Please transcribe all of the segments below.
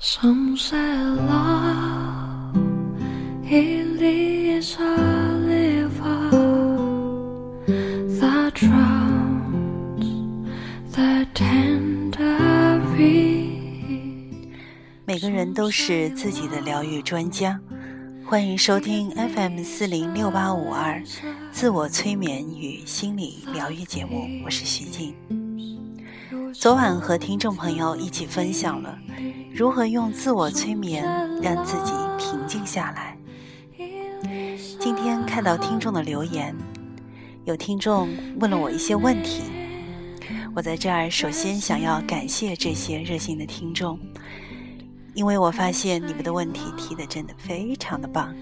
Some say love it is a river that drowns the tender reed. 每个人都是自己的疗愈专家，欢迎收听 FM 四零六八五二自我催眠与心理疗愈节目，我是徐静。昨晚和听众朋友一起分享了如何用自我催眠让自己平静下来。今天看到听众的留言，有听众问了我一些问题，我在这儿首先想要感谢这些热心的听众，因为我发现你们的问题提的真的非常的棒。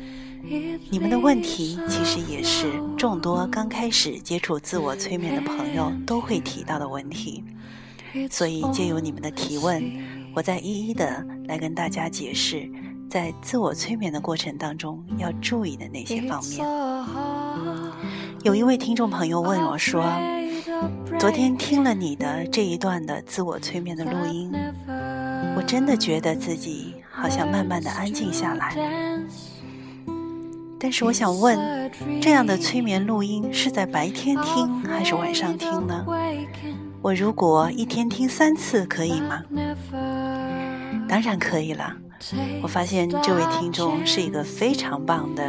你们的问题其实也是众多刚开始接触自我催眠的朋友都会提到的问题。所以，借由你们的提问，我再一一的来跟大家解释，在自我催眠的过程当中要注意的那些方面。有一位听众朋友问我说：“昨天听了你的这一段的自我催眠的录音，我真的觉得自己好像慢慢的安静下来。但是我想问，这样的催眠录音是在白天听还是晚上听呢？”我如果一天听三次可以吗？当然可以了。我发现这位听众是一个非常棒的，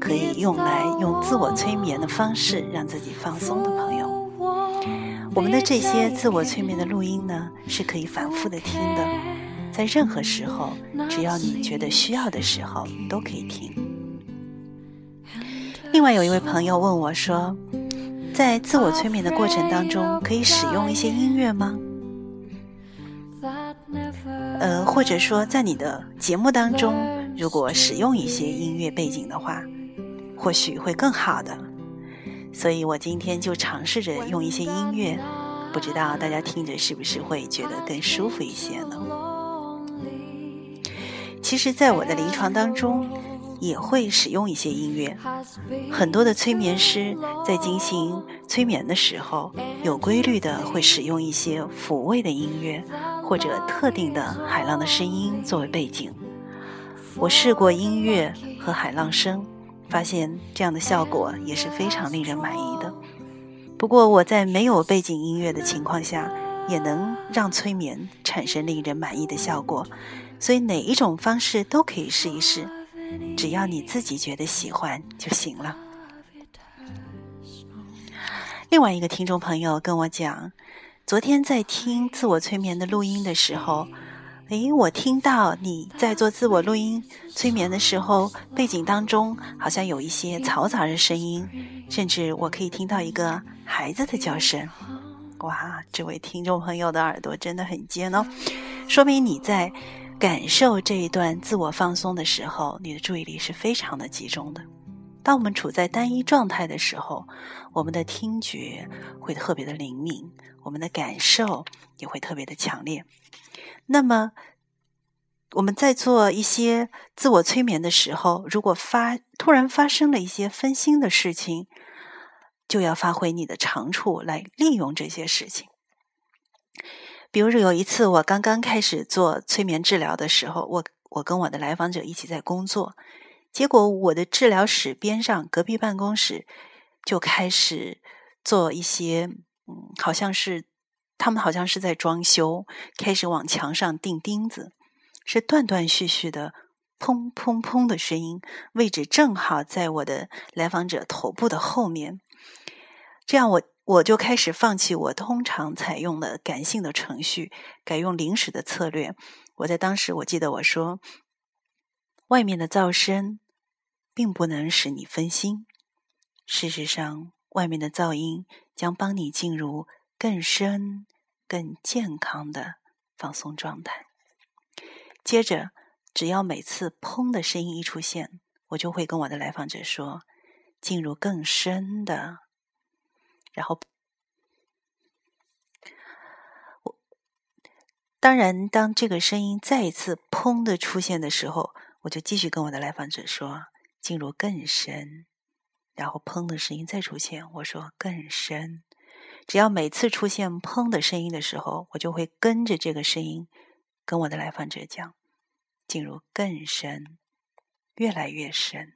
可以用来用自我催眠的方式让自己放松的朋友。我们的这些自我催眠的录音呢，是可以反复的听的，在任何时候，只要你觉得需要的时候都可以听。另外有一位朋友问我说。在自我催眠的过程当中，可以使用一些音乐吗？呃，或者说，在你的节目当中，如果使用一些音乐背景的话，或许会更好的。所以我今天就尝试着用一些音乐，不知道大家听着是不是会觉得更舒服一些呢？其实，在我的临床当中。也会使用一些音乐，很多的催眠师在进行催眠的时候，有规律的会使用一些抚慰的音乐，或者特定的海浪的声音作为背景。我试过音乐和海浪声，发现这样的效果也是非常令人满意的。不过我在没有背景音乐的情况下，也能让催眠产生令人满意的效果。所以哪一种方式都可以试一试。只要你自己觉得喜欢就行了。另外一个听众朋友跟我讲，昨天在听自我催眠的录音的时候，诶，我听到你在做自我录音催眠的时候，背景当中好像有一些嘈杂的声音，甚至我可以听到一个孩子的叫声。哇，这位听众朋友的耳朵真的很尖哦，说明你在。感受这一段自我放松的时候，你的注意力是非常的集中的。当我们处在单一状态的时候，我们的听觉会特别的灵敏，我们的感受也会特别的强烈。那么，我们在做一些自我催眠的时候，如果发突然发生了一些分心的事情，就要发挥你的长处来利用这些事情。比如说有一次，我刚刚开始做催眠治疗的时候，我我跟我的来访者一起在工作，结果我的治疗室边上隔壁办公室就开始做一些，嗯，好像是他们好像是在装修，开始往墙上钉钉子，是断断续续的砰砰砰的声音，位置正好在我的来访者头部的后面，这样我。我就开始放弃我通常采用的感性的程序，改用临时的策略。我在当时，我记得我说：“外面的噪声并不能使你分心，事实上，外面的噪音将帮你进入更深、更健康的放松状态。”接着，只要每次“砰”的声音一出现，我就会跟我的来访者说：“进入更深的。”然后，我当然，当这个声音再一次“砰”的出现的时候，我就继续跟我的来访者说：“进入更深。”然后“砰”的声音再出现，我说：“更深。”只要每次出现“砰”的声音的时候，我就会跟着这个声音跟我的来访者讲：“进入更深，越来越深。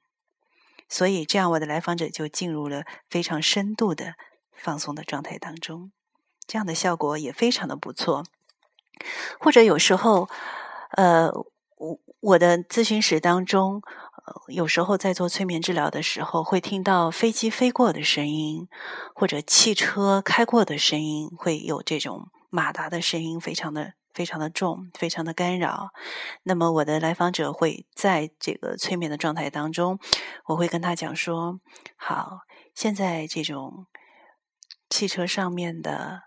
所以，这样我的来访者就进入了非常深度的放松的状态当中，这样的效果也非常的不错。或者有时候，呃，我我的咨询室当中，呃，有时候在做催眠治疗的时候，会听到飞机飞过的声音，或者汽车开过的声音，会有这种马达的声音，非常的。非常的重，非常的干扰。那么我的来访者会在这个催眠的状态当中，我会跟他讲说：好，现在这种汽车上面的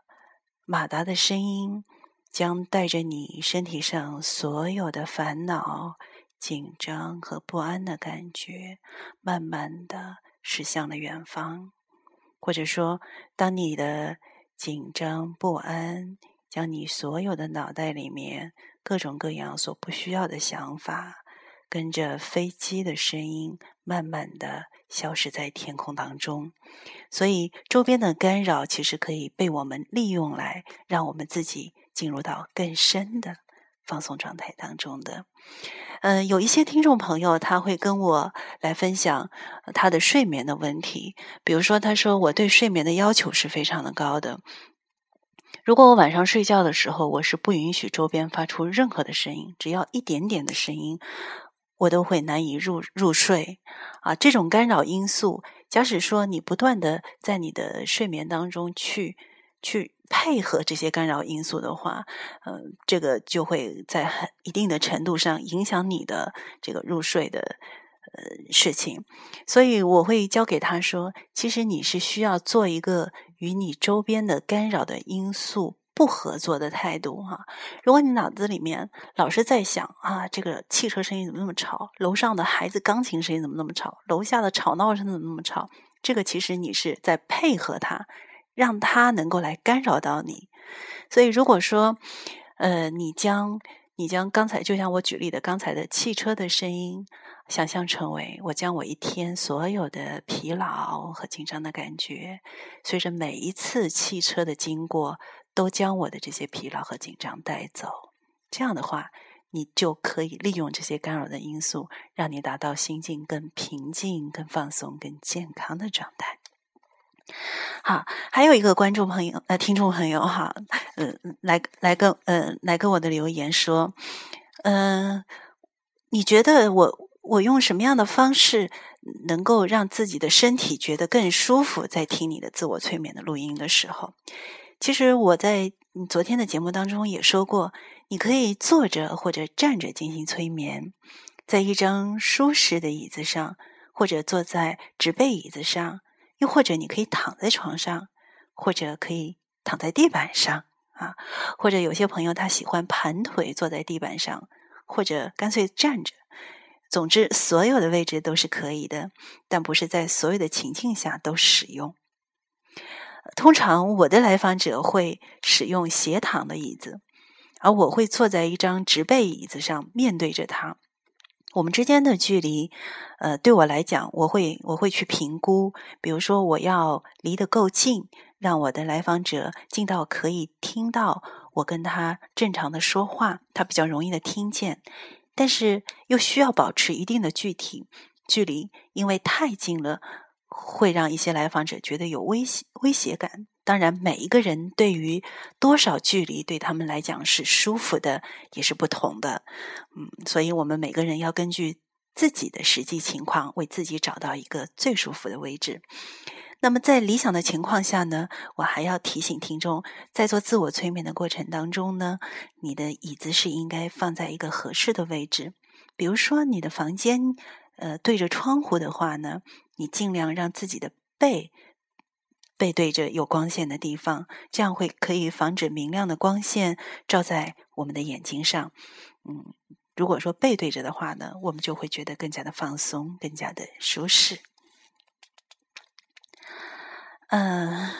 马达的声音，将带着你身体上所有的烦恼、紧张和不安的感觉，慢慢的驶向了远方。或者说，当你的紧张不安。将你所有的脑袋里面各种各样所不需要的想法，跟着飞机的声音，慢慢的消失在天空当中。所以，周边的干扰其实可以被我们利用来让我们自己进入到更深的放松状态当中的。嗯，有一些听众朋友他会跟我来分享他的睡眠的问题，比如说，他说我对睡眠的要求是非常的高的。如果我晚上睡觉的时候，我是不允许周边发出任何的声音，只要一点点的声音，我都会难以入入睡。啊，这种干扰因素，假使说你不断的在你的睡眠当中去去配合这些干扰因素的话，嗯，这个就会在很一定的程度上影响你的这个入睡的。呃，事情，所以我会教给他说，其实你是需要做一个与你周边的干扰的因素不合作的态度哈。如果你脑子里面老是在想啊，这个汽车声音怎么那么吵，楼上的孩子钢琴声音怎么那么吵，楼下的吵闹声怎么那么吵，这个其实你是在配合他，让他能够来干扰到你。所以如果说，呃，你将你将刚才就像我举例的刚才的汽车的声音。想象成为我将我一天所有的疲劳和紧张的感觉，随着每一次汽车的经过，都将我的这些疲劳和紧张带走。这样的话，你就可以利用这些干扰的因素，让你达到心境更平静、更放松、更健康的状态。好，还有一个观众朋友、呃，听众朋友哈，嗯，来来跟嗯来跟我的留言说，嗯，你觉得我？我用什么样的方式能够让自己的身体觉得更舒服？在听你的自我催眠的录音的时候，其实我在昨天的节目当中也说过，你可以坐着或者站着进行催眠，在一张舒适的椅子上，或者坐在直背椅子上，又或者你可以躺在床上，或者可以躺在地板上啊，或者有些朋友他喜欢盘腿坐在地板上，或者干脆站着。总之，所有的位置都是可以的，但不是在所有的情境下都使用。通常，我的来访者会使用斜躺的椅子，而我会坐在一张直背椅子上，面对着他。我们之间的距离，呃，对我来讲，我会我会去评估。比如说，我要离得够近，让我的来访者近到可以听到我跟他正常的说话，他比较容易的听见。但是又需要保持一定的具体距离，因为太近了会让一些来访者觉得有威胁威胁感。当然，每一个人对于多少距离对他们来讲是舒服的也是不同的。嗯，所以我们每个人要根据自己的实际情况，为自己找到一个最舒服的位置。那么，在理想的情况下呢，我还要提醒听众，在做自我催眠的过程当中呢，你的椅子是应该放在一个合适的位置。比如说，你的房间呃对着窗户的话呢，你尽量让自己的背背对着有光线的地方，这样会可以防止明亮的光线照在我们的眼睛上。嗯，如果说背对着的话呢，我们就会觉得更加的放松，更加的舒适。嗯，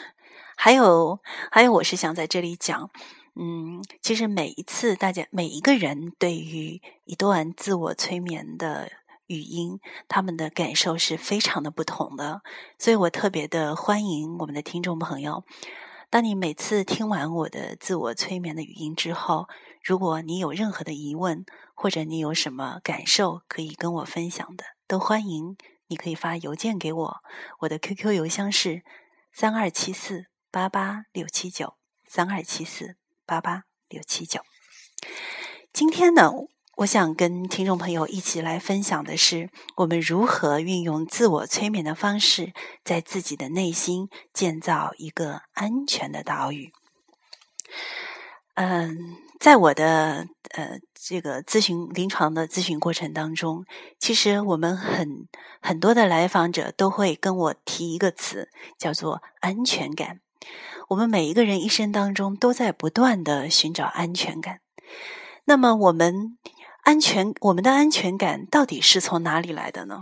还有还有，我是想在这里讲，嗯，其实每一次大家每一个人对于一段自我催眠的语音，他们的感受是非常的不同的，所以我特别的欢迎我们的听众朋友，当你每次听完我的自我催眠的语音之后，如果你有任何的疑问，或者你有什么感受可以跟我分享的，都欢迎。你可以发邮件给我，我的 QQ 邮箱是三二七四八八六七九三二七四八八六七九。今天呢，我想跟听众朋友一起来分享的是，我们如何运用自我催眠的方式，在自己的内心建造一个安全的岛屿。嗯，在我的呃这个咨询临床的咨询过程当中，其实我们很很多的来访者都会跟我提一个词，叫做安全感。我们每一个人一生当中都在不断的寻找安全感。那么，我们安全我们的安全感到底是从哪里来的呢？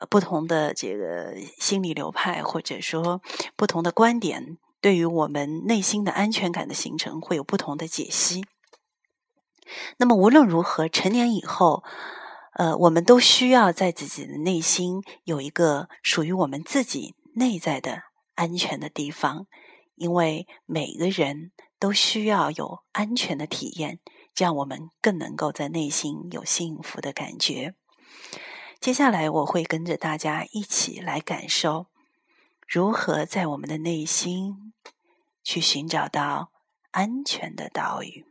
呃，不同的这个心理流派或者说不同的观点。对于我们内心的安全感的形成，会有不同的解析。那么无论如何，成年以后，呃，我们都需要在自己的内心有一个属于我们自己内在的安全的地方，因为每个人都需要有安全的体验，这样我们更能够在内心有幸福的感觉。接下来，我会跟着大家一起来感受。如何在我们的内心去寻找到安全的岛屿？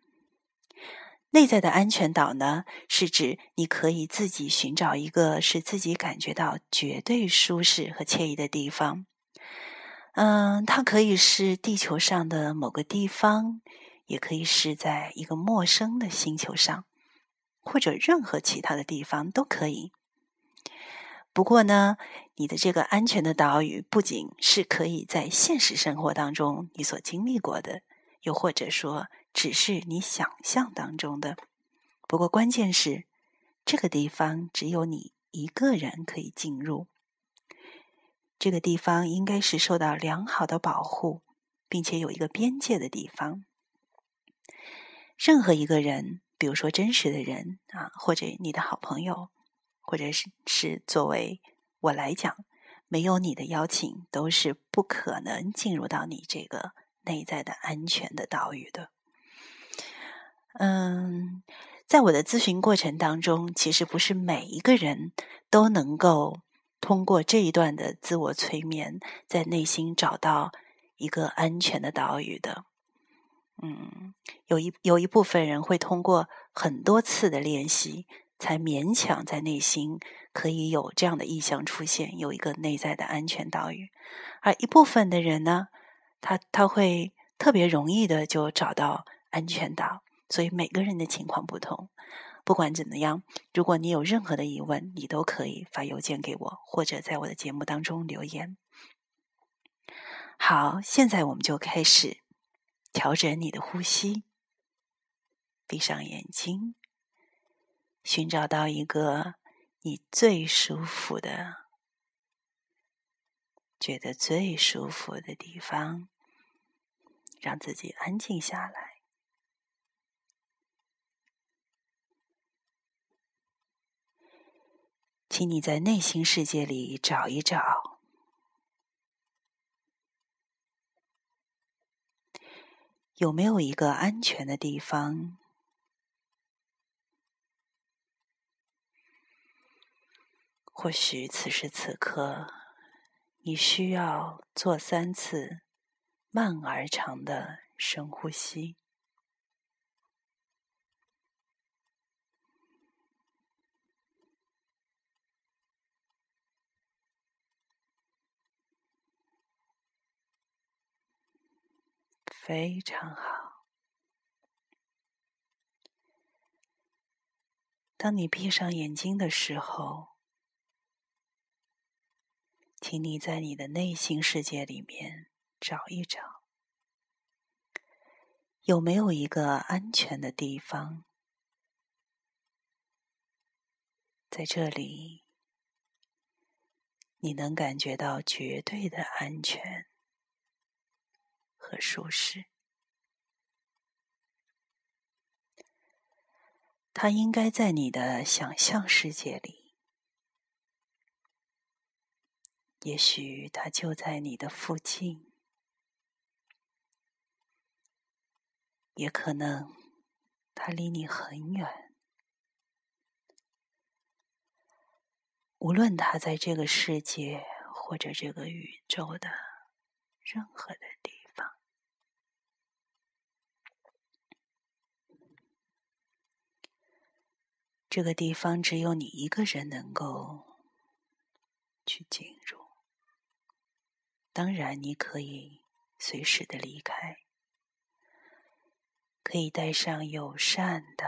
内在的安全岛呢？是指你可以自己寻找一个使自己感觉到绝对舒适和惬意的地方。嗯，它可以是地球上的某个地方，也可以是在一个陌生的星球上，或者任何其他的地方都可以。不过呢，你的这个安全的岛屿不仅是可以在现实生活当中你所经历过的，又或者说只是你想象当中的。不过关键是，这个地方只有你一个人可以进入。这个地方应该是受到良好的保护，并且有一个边界的地方。任何一个人，比如说真实的人啊，或者你的好朋友。或者是是作为我来讲，没有你的邀请，都是不可能进入到你这个内在的安全的岛屿的。嗯，在我的咨询过程当中，其实不是每一个人都能够通过这一段的自我催眠，在内心找到一个安全的岛屿的。嗯，有一有一部分人会通过很多次的练习。才勉强在内心可以有这样的意象出现，有一个内在的安全岛屿。而一部分的人呢，他他会特别容易的就找到安全岛。所以每个人的情况不同。不管怎么样，如果你有任何的疑问，你都可以发邮件给我，或者在我的节目当中留言。好，现在我们就开始调整你的呼吸，闭上眼睛。寻找到一个你最舒服的、觉得最舒服的地方，让自己安静下来。请你在内心世界里找一找，有没有一个安全的地方。或许此时此刻，你需要做三次慢而长的深呼吸，非常好。当你闭上眼睛的时候。请你在你的内心世界里面找一找，有没有一个安全的地方，在这里你能感觉到绝对的安全和舒适。它应该在你的想象世界里。也许它就在你的附近，也可能它离你很远。无论它在这个世界或者这个宇宙的任何的地方，这个地方只有你一个人能够去进入。当然，你可以随时的离开。可以带上友善的、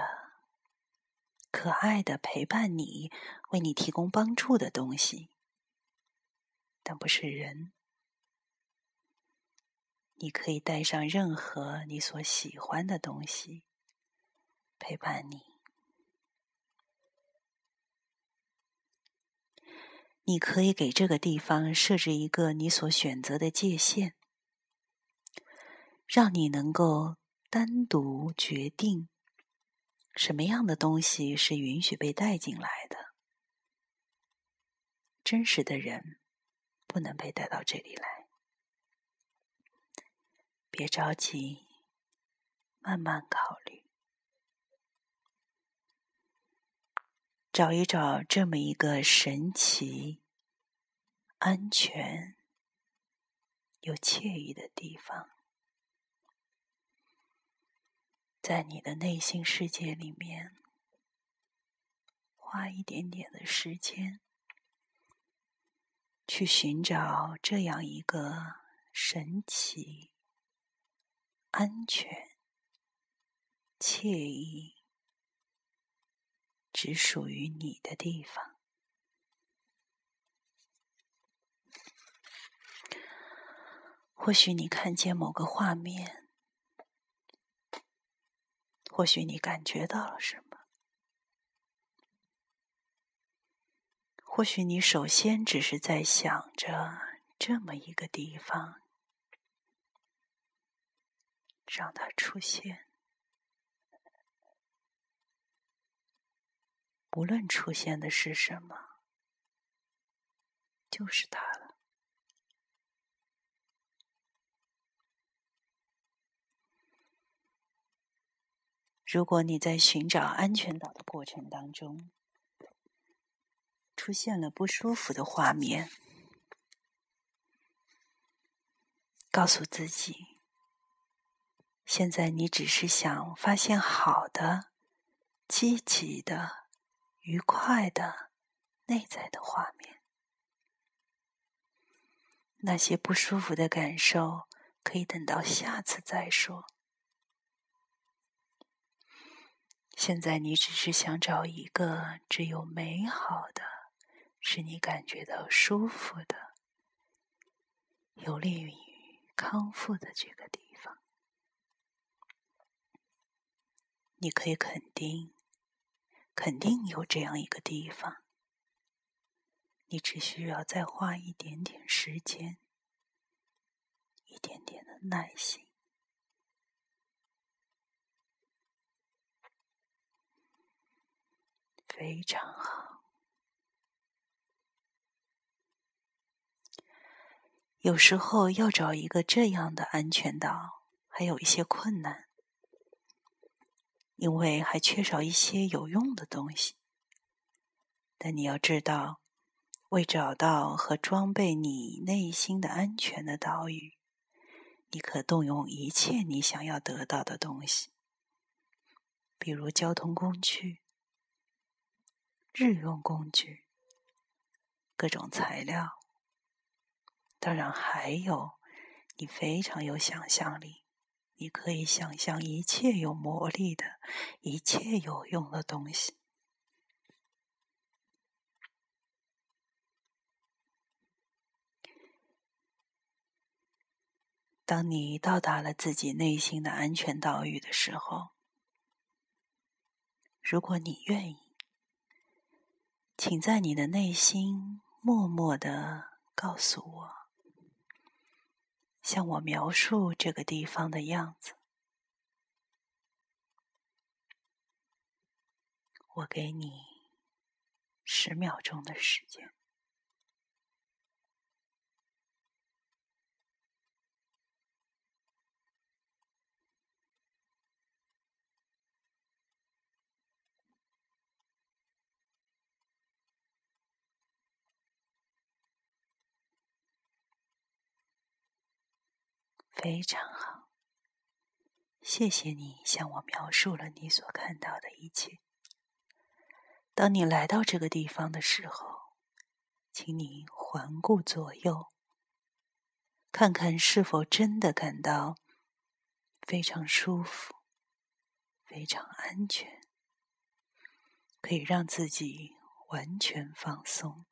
可爱的陪伴你、为你提供帮助的东西，但不是人。你可以带上任何你所喜欢的东西陪伴你。你可以给这个地方设置一个你所选择的界限，让你能够。单独决定什么样的东西是允许被带进来的。真实的人不能被带到这里来。别着急，慢慢考虑，找一找这么一个神奇、安全又惬意的地方。在你的内心世界里面，花一点点的时间，去寻找这样一个神奇、安全、惬意、只属于你的地方。或许你看见某个画面。或许你感觉到了什么？或许你首先只是在想着这么一个地方，让它出现。无论出现的是什么，就是它了。如果你在寻找安全岛的过程当中出现了不舒服的画面，告诉自己，现在你只是想发现好的、积极的、愉快的内在的画面，那些不舒服的感受可以等到下次再说。现在你只是想找一个只有美好的、使你感觉到舒服的、有利于康复的这个地方。你可以肯定，肯定有这样一个地方。你只需要再花一点点时间，一点点的耐心。非常好。有时候要找一个这样的安全岛，还有一些困难，因为还缺少一些有用的东西。但你要知道，为找到和装备你内心的安全的岛屿，你可动用一切你想要得到的东西，比如交通工具。日用工具、各种材料，当然还有你非常有想象力，你可以想象一切有魔力的一切有用的东西。当你到达了自己内心的安全岛屿的时候，如果你愿意。请在你的内心默默的告诉我，向我描述这个地方的样子。我给你十秒钟的时间。非常好，谢谢你向我描述了你所看到的一切。当你来到这个地方的时候，请你环顾左右，看看是否真的感到非常舒服、非常安全，可以让自己完全放松。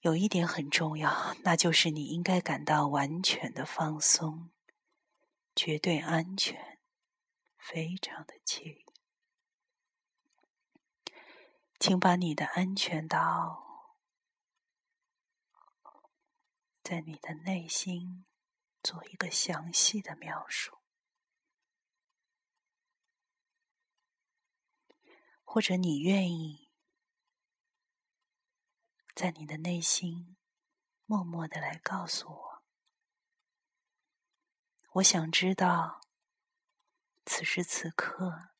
有一点很重要，那就是你应该感到完全的放松，绝对安全，非常的惬意。请把你的安全岛在你的内心做一个详细的描述，或者你愿意。在你的内心，默默的来告诉我。我想知道，此时此刻，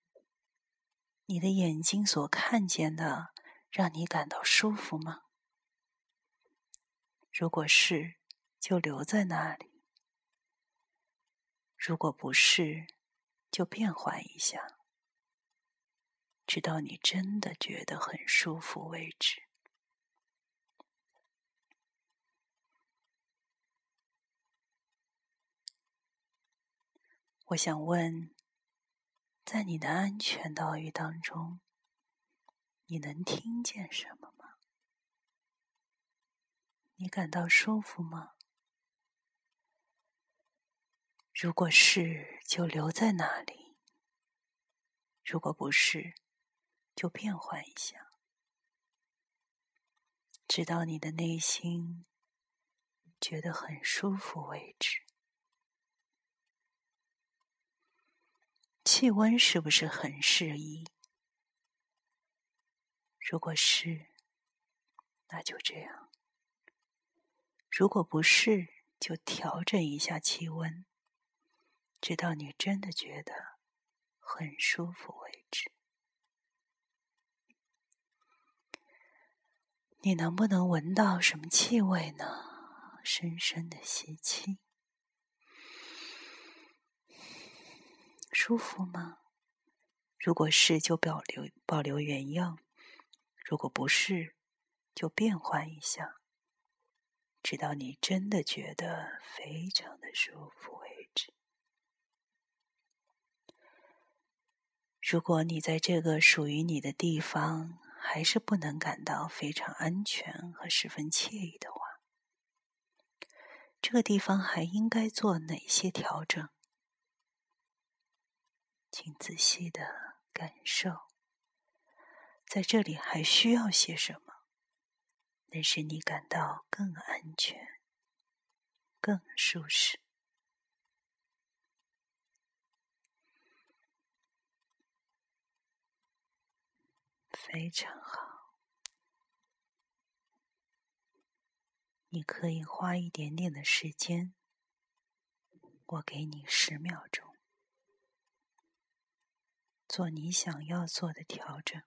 你的眼睛所看见的，让你感到舒服吗？如果是，就留在那里；如果不是，就变换一下，直到你真的觉得很舒服为止。我想问，在你的安全岛屿当中，你能听见什么吗？你感到舒服吗？如果是，就留在那里；如果不是，就变换一下，直到你的内心觉得很舒服为止。气温是不是很适宜？如果是，那就这样；如果不是，就调整一下气温，直到你真的觉得很舒服为止。你能不能闻到什么气味呢？深深的吸气。舒服吗？如果是，就保留保留原样；如果不是，就变换一下，直到你真的觉得非常的舒服为止。如果你在这个属于你的地方还是不能感到非常安全和十分惬意的话，这个地方还应该做哪些调整？请仔细的感受，在这里还需要些什么，能使你感到更安全、更舒适？非常好，你可以花一点点的时间，我给你十秒钟。做你想要做的调整。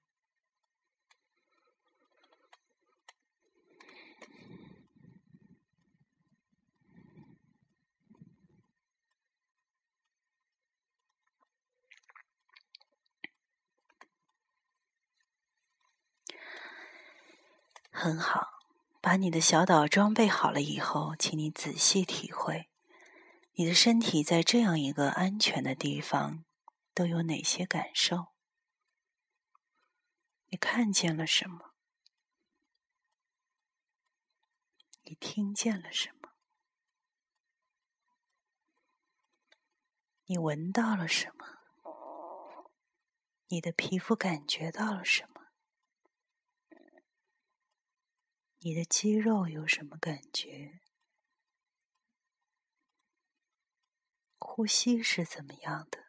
很好，把你的小岛装备好了以后，请你仔细体会，你的身体在这样一个安全的地方。都有哪些感受？你看见了什么？你听见了什么？你闻到了什么？你的皮肤感觉到了什么？你的肌肉有什么感觉？呼吸是怎么样的？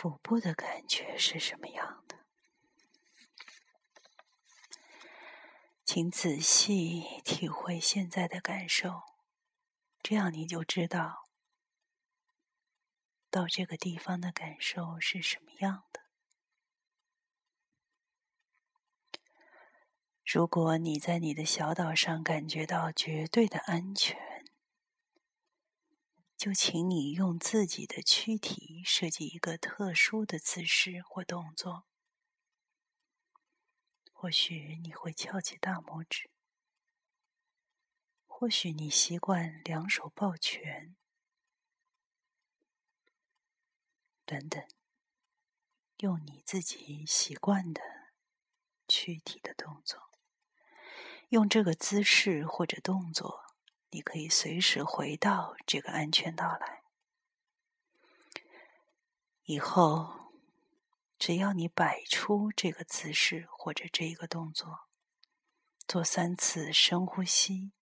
腹部的感觉是什么样的？请仔细体会现在的感受，这样你就知道到这个地方的感受是什么样的。如果你在你的小岛上感觉到绝对的安全，就请你用自己的躯体设计一个特殊的姿势或动作。或许你会翘起大拇指，或许你习惯两手抱拳，等等，用你自己习惯的躯体的动作。用这个姿势或者动作，你可以随时回到这个安全岛来。以后，只要你摆出这个姿势或者这一个动作，做三次深呼吸，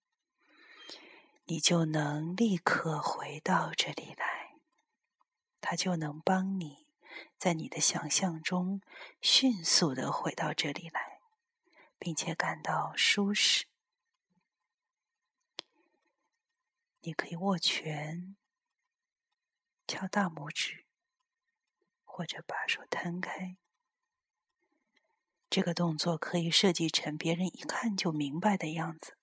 你就能立刻回到这里来。它就能帮你在你的想象中迅速的回到这里来。并且感到舒适。你可以握拳、敲大拇指，或者把手摊开。这个动作可以设计成别人一看就明白的样子，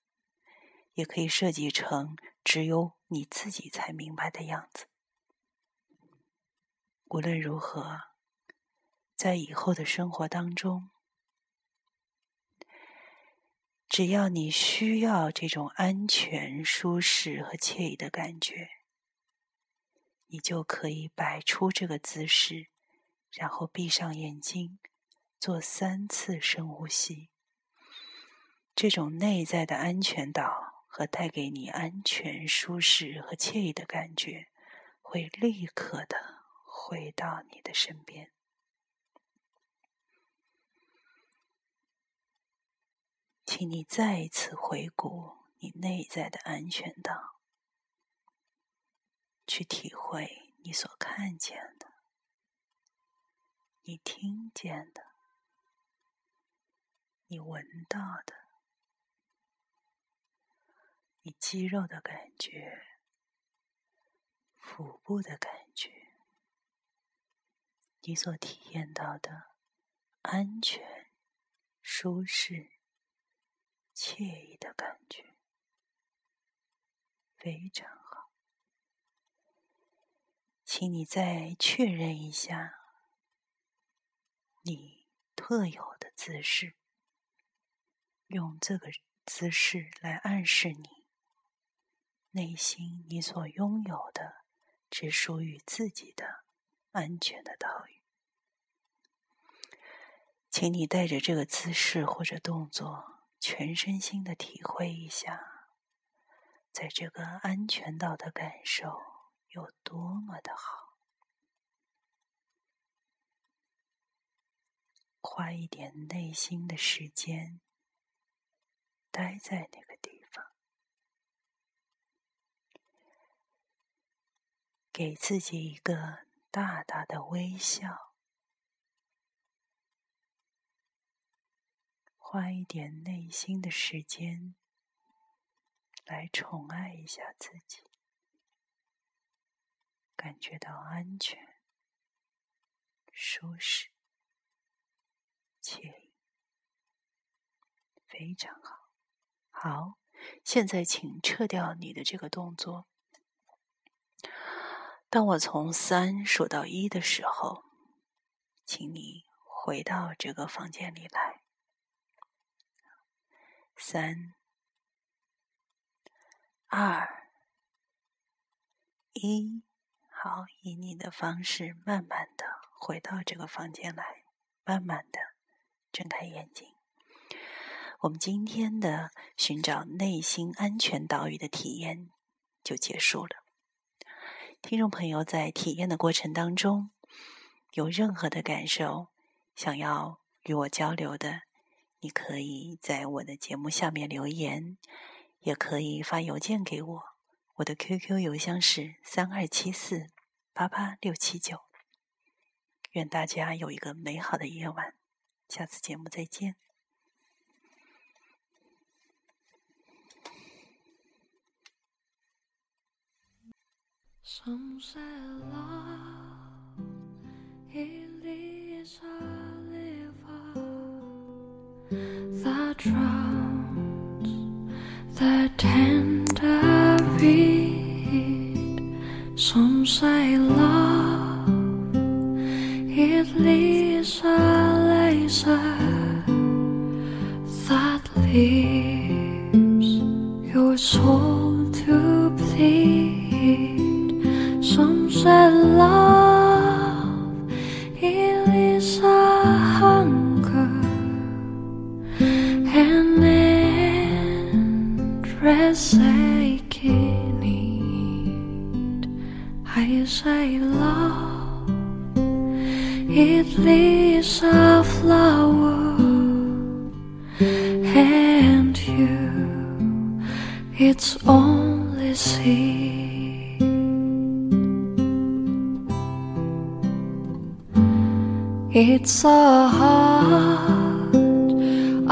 也可以设计成只有你自己才明白的样子。无论如何，在以后的生活当中。只要你需要这种安全、舒适和惬意的感觉，你就可以摆出这个姿势，然后闭上眼睛，做三次深呼吸。这种内在的安全岛和带给你安全、舒适和惬意的感觉，会立刻的回到你的身边。请你再一次回顾你内在的安全岛，去体会你所看见的、你听见的、你闻到的、你肌肉的感觉、腹部的感觉，你所体验到的安全、舒适。惬意的感觉，非常好。请你再确认一下你特有的姿势，用这个姿势来暗示你内心你所拥有的只属于自己的安全的岛屿。请你带着这个姿势或者动作。全身心的体会一下，在这个安全岛的感受有多么的好。花一点内心的时间，待在那个地方，给自己一个大大的微笑。花一点内心的时间，来宠爱一下自己，感觉到安全、舒适、惬意，非常好。好，现在请撤掉你的这个动作。当我从三数到一的时候，请你回到这个房间里来。三、二、一，好，以你的方式慢慢的回到这个房间来，慢慢的睁开眼睛。我们今天的寻找内心安全岛屿的体验就结束了。听众朋友在体验的过程当中有任何的感受，想要与我交流的。你可以在我的节目下面留言，也可以发邮件给我。我的 QQ 邮箱是三二七四八八六七九。愿大家有一个美好的夜晚，下次节目再见。pretend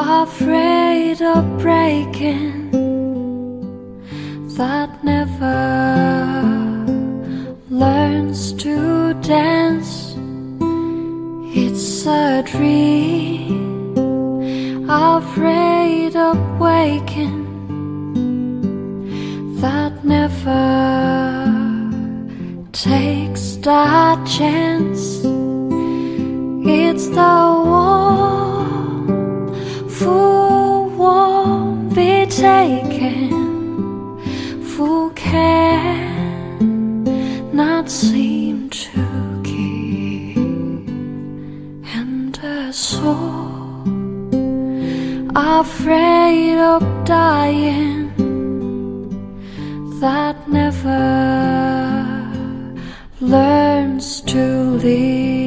afraid of breaking that never learns to dance. It's a dream afraid of waking that never takes that chance. It's the one taken, who can not seem to give, and a soul afraid of dying that never learns to live.